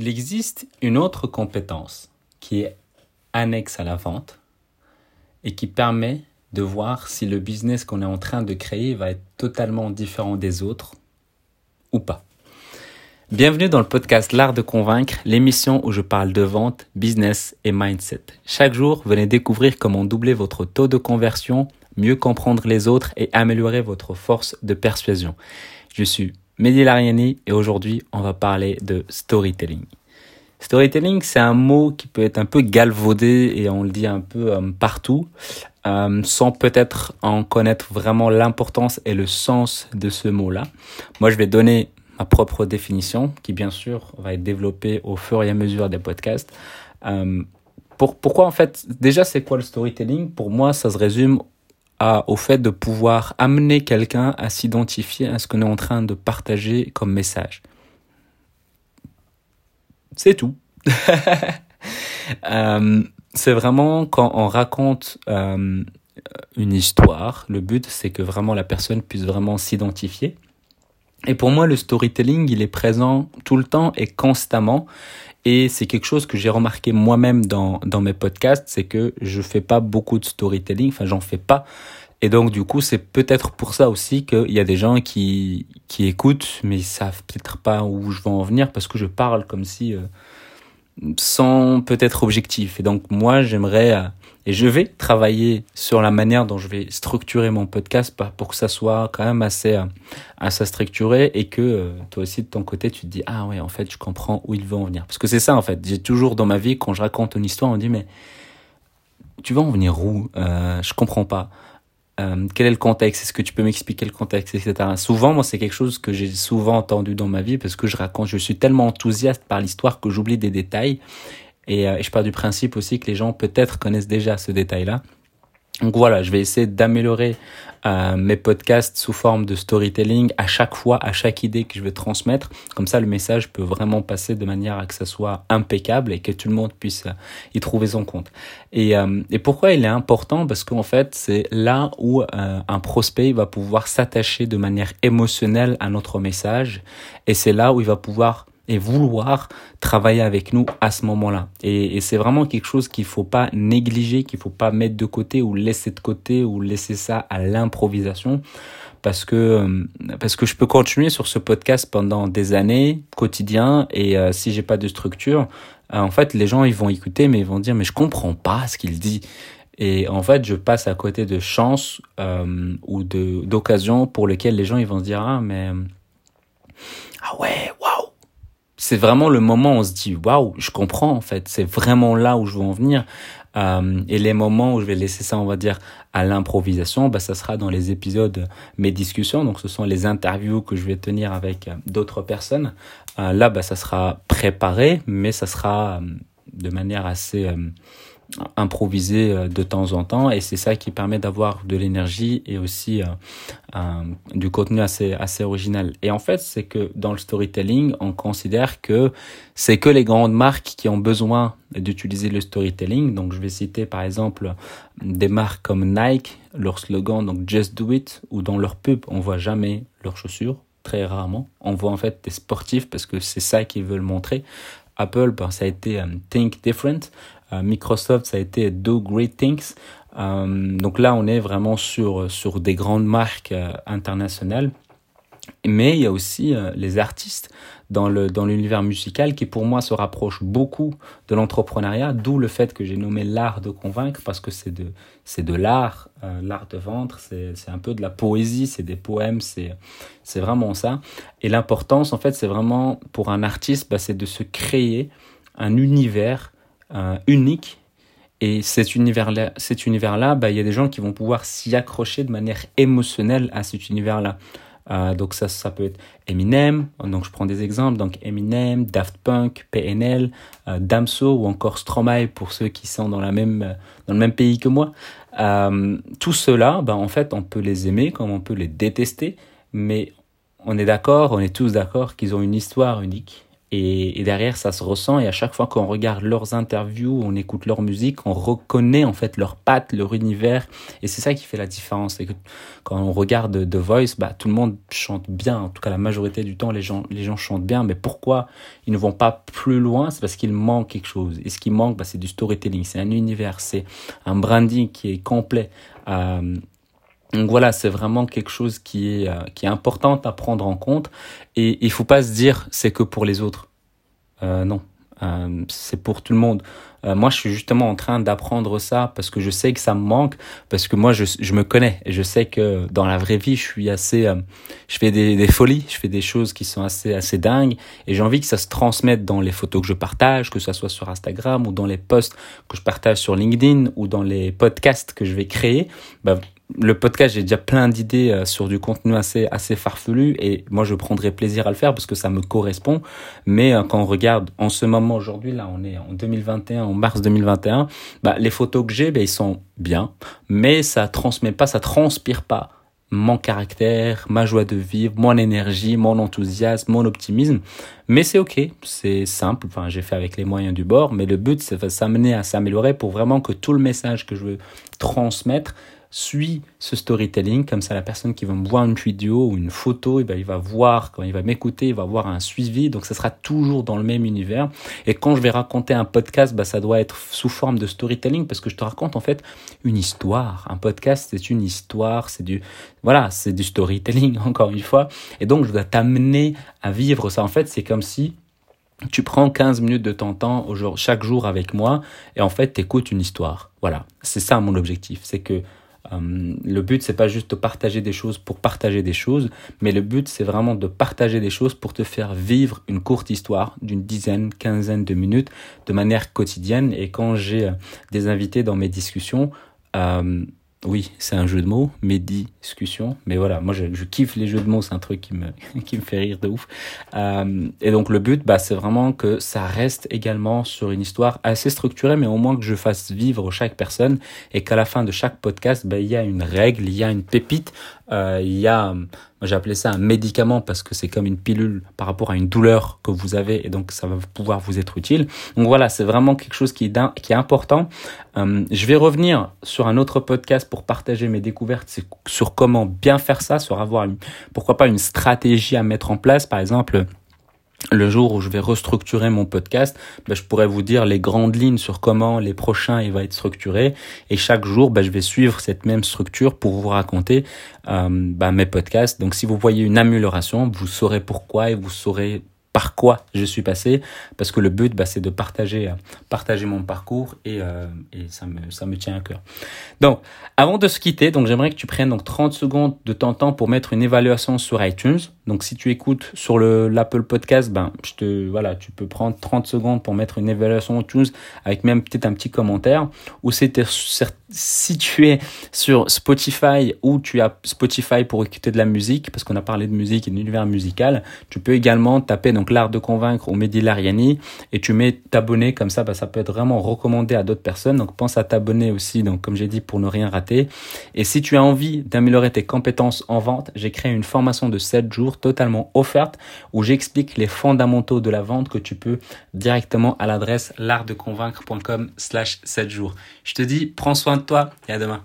Il existe une autre compétence qui est annexe à la vente et qui permet de voir si le business qu'on est en train de créer va être totalement différent des autres ou pas. Bienvenue dans le podcast L'Art de Convaincre, l'émission où je parle de vente, business et mindset. Chaque jour, venez découvrir comment doubler votre taux de conversion, mieux comprendre les autres et améliorer votre force de persuasion. Je suis Mehdi Lariani et aujourd'hui on va parler de storytelling. Storytelling c'est un mot qui peut être un peu galvaudé et on le dit un peu euh, partout euh, sans peut-être en connaître vraiment l'importance et le sens de ce mot-là. Moi je vais donner ma propre définition qui bien sûr va être développée au fur et à mesure des podcasts. Euh, pour, pourquoi en fait déjà c'est quoi le storytelling? Pour moi ça se résume au fait de pouvoir amener quelqu'un à s'identifier à ce qu'on est en train de partager comme message. C'est tout. Euh, c'est vraiment quand on raconte euh, une histoire, le but c'est que vraiment la personne puisse vraiment s'identifier. Et pour moi, le storytelling, il est présent tout le temps et constamment. Et c'est quelque chose que j'ai remarqué moi-même dans, dans mes podcasts, c'est que je fais pas beaucoup de storytelling, enfin j'en fais pas. Et donc du coup, c'est peut-être pour ça aussi qu'il y a des gens qui, qui écoutent, mais ils savent peut-être pas où je vais en venir parce que je parle comme si... Euh, sans peut-être objectif. Et donc moi, j'aimerais euh, et je vais travailler sur la manière dont je vais structurer mon podcast pour que ça soit quand même assez euh, assez structuré et que euh, toi aussi de ton côté tu te dis ah ouais en fait je comprends où il veut en venir. Parce que c'est ça en fait. J'ai toujours dans ma vie quand je raconte une histoire on dit mais tu vas en venir où? Euh, je comprends pas. Euh, quel est le contexte? Est-ce que tu peux m'expliquer le contexte, etc. Souvent, moi, c'est quelque chose que j'ai souvent entendu dans ma vie parce que je raconte, je suis tellement enthousiaste par l'histoire que j'oublie des détails. Et, euh, je pars du principe aussi que les gens peut-être connaissent déjà ce détail-là. Donc voilà, je vais essayer d'améliorer euh, mes podcasts sous forme de storytelling à chaque fois, à chaque idée que je vais transmettre. Comme ça, le message peut vraiment passer de manière à que ça soit impeccable et que tout le monde puisse euh, y trouver son compte. Et, euh, et pourquoi il est important? Parce qu'en fait, c'est là où un prospect va pouvoir s'attacher de manière émotionnelle à notre message et c'est là où il va pouvoir et vouloir travailler avec nous à ce moment-là. Et, c'est vraiment quelque chose qu'il faut pas négliger, qu'il faut pas mettre de côté ou laisser de côté ou laisser ça à l'improvisation parce que euh, parce que je peux continuer sur ce podcast pendant des années quotidien et euh, si j'ai pas de structure, euh, en fait les gens ils vont écouter mais ils vont dire mais je comprends pas ce qu'il dit. Et en fait, je passe à côté de chances euh, ou de d'occasions pour lesquelles les gens ils vont se dire ah mais ah ouais waouh c'est vraiment le moment où on se dit waouh, je comprends en fait, c'est vraiment là où je veux en venir. Euh, et les moments où je vais laisser ça, on va dire, à l'improvisation, bah, ça sera dans les épisodes, mes discussions. Donc, ce sont les interviews que je vais tenir avec euh, d'autres personnes. Euh, là, bah, ça sera préparé, mais ça sera euh, de manière assez improviser euh, de temps en temps et c'est ça qui permet d'avoir de l'énergie et aussi euh, du contenu assez assez original. Et en fait c'est que dans le storytelling on considère que c'est que les grandes marques qui ont besoin d'utiliser le storytelling. Donc je vais citer par exemple des marques comme Nike leur slogan donc just do it ou dans leur pub on voit jamais leurs chaussures très rarement. On voit en fait des sportifs parce que c'est ça qu'ils veulent montrer. Apple, ben, ça a été Think Different. Euh, Microsoft, ça a été Do Great Things. Euh, donc là, on est vraiment sur, sur des grandes marques euh, internationales. Mais il y a aussi les artistes dans le dans l'univers musical qui pour moi se rapproche beaucoup de l'entrepreneuriat d'où le fait que j'ai nommé l'art de convaincre parce que c'est de c'est de l'art l'art de vendre c'est c'est un peu de la poésie c'est des poèmes c'est c'est vraiment ça et l'importance en fait c'est vraiment pour un artiste bah, c'est de se créer un univers unique. Et cet univers-là, cet univers-là, bah, il y a des gens qui vont pouvoir s'y accrocher de manière émotionnelle à cet univers-là. Euh, donc ça, ça peut être Eminem, donc je prends des exemples, donc Eminem, Daft Punk, PNL, euh, Damso ou encore Stromae pour ceux qui sont dans la même dans le même pays que moi. Euh, tout cela, bah, en fait, on peut les aimer comme on peut les détester, mais on est d'accord, on est tous d'accord qu'ils ont une histoire unique Et, derrière, ça se ressent. Et à chaque fois qu'on regarde leurs interviews, on écoute leur musique, on reconnaît en fait leurs pattes, leur univers. Et c'est ça qui fait la différence. C'est que quand on regarde The Voice, bah, tout le monde chante bien. En tout cas, la majorité du temps, les gens, les gens chantent bien. Mais pourquoi ils ne vont pas plus loin? C'est parce qu'il manque quelque chose. Et ce qui manque, bah, c'est du storytelling. C'est un univers. C'est un branding qui est complet. Euh, donc voilà, c'est vraiment quelque chose qui est, euh, qui est important à prendre en compte. Et il faut pas se dire c'est que pour les autres. Euh, non, euh, c'est pour tout le monde. Euh, moi, je suis justement en train d'apprendre ça parce que je sais que ça me manque, parce que moi, je, je me connais et je sais que dans la vraie vie, je suis assez, euh, je fais des, des, folies, je fais des choses qui sont assez, assez dingues et j'ai envie que ça se transmette dans les photos que je partage, que ça soit sur Instagram ou dans les posts que je partage sur LinkedIn ou dans les podcasts que je vais créer. Bah, le podcast, j'ai déjà plein d'idées euh, sur du contenu assez assez farfelu et moi je prendrai plaisir à le faire parce que ça me correspond. Mais euh, quand on regarde en ce moment aujourd'hui, là on est en 2021, en mars 2021, bah, les photos que j'ai, bah, ils sont bien, mais ça transmet pas, ça transpire pas mon caractère, ma joie de vivre, mon énergie, mon enthousiasme, mon optimisme. Mais c'est ok, c'est simple, enfin j'ai fait avec les moyens du bord, mais le but c'est de s'amener à s'améliorer pour vraiment que tout le message que je veux transmettre suis ce storytelling, comme ça la personne qui va me voir une vidéo ou une photo, et eh ben, il va voir, quand il va m'écouter, il va voir un suivi, donc ça sera toujours dans le même univers. Et quand je vais raconter un podcast, bah, ça doit être sous forme de storytelling, parce que je te raconte en fait une histoire. Un podcast, c'est une histoire, c'est du, voilà, c'est du storytelling, encore une fois. Et donc je dois t'amener à vivre ça. En fait, c'est comme si tu prends 15 minutes de ton temps chaque jour avec moi et en fait, tu écoutes une histoire. Voilà, c'est ça mon objectif. C'est que euh, le but, c'est pas juste de partager des choses pour partager des choses, mais le but, c'est vraiment de partager des choses pour te faire vivre une courte histoire d'une dizaine, quinzaine de minutes de manière quotidienne. Et quand j'ai euh, des invités dans mes discussions, euh, oui, c'est un jeu de mots, mes discussions. Mais voilà, moi je, je kiffe les jeux de mots, c'est un truc qui me, qui me fait rire de ouf. Euh, et donc le but, bah, c'est vraiment que ça reste également sur une histoire assez structurée, mais au moins que je fasse vivre chaque personne et qu'à la fin de chaque podcast, bah, il y a une règle, il y a une pépite, euh, il y a moi, j'ai appelé ça un médicament parce que c'est comme une pilule par rapport à une douleur que vous avez et donc ça va pouvoir vous être utile. Donc voilà, c'est vraiment quelque chose qui est, important. Euh, je vais revenir sur un autre podcast pour partager mes découvertes sur comment bien faire ça, sur avoir une, pourquoi pas une stratégie à mettre en place. Par exemple, le jour où je vais restructurer mon podcast, ben, je pourrais vous dire les grandes lignes sur comment les prochains il va être structuré. Et chaque jour, ben, je vais suivre cette même structure pour vous raconter euh, ben, mes podcasts. Donc si vous voyez une amélioration, vous saurez pourquoi et vous saurez par quoi je suis passé, parce que le but, bah, c'est de partager, euh, partager mon parcours et, euh, et ça, me, ça me tient à cœur. Donc, avant de se quitter, donc j'aimerais que tu prennes donc 30 secondes de ton temps pour mettre une évaluation sur iTunes. Donc, si tu écoutes sur le l'Apple Podcast, ben, je te, voilà, tu peux prendre 30 secondes pour mettre une évaluation iTunes avec même peut-être un petit commentaire. Ou si tu es sur Spotify ou tu as Spotify pour écouter de la musique, parce qu'on a parlé de musique et d'univers musical, tu peux également taper donc l'art de convaincre ou Mehdi Lariani et tu mets t'abonner comme ça, bah, ça peut être vraiment recommandé à d'autres personnes. Donc pense à t'abonner aussi, donc comme j'ai dit, pour ne rien rater. Et si tu as envie d'améliorer tes compétences en vente, j'ai créé une formation de 7 jours totalement offerte où j'explique les fondamentaux de la vente que tu peux directement à l'adresse l'artdeconvaincre.com slash 7 jours. Je te dis, prends soin de toi et à demain.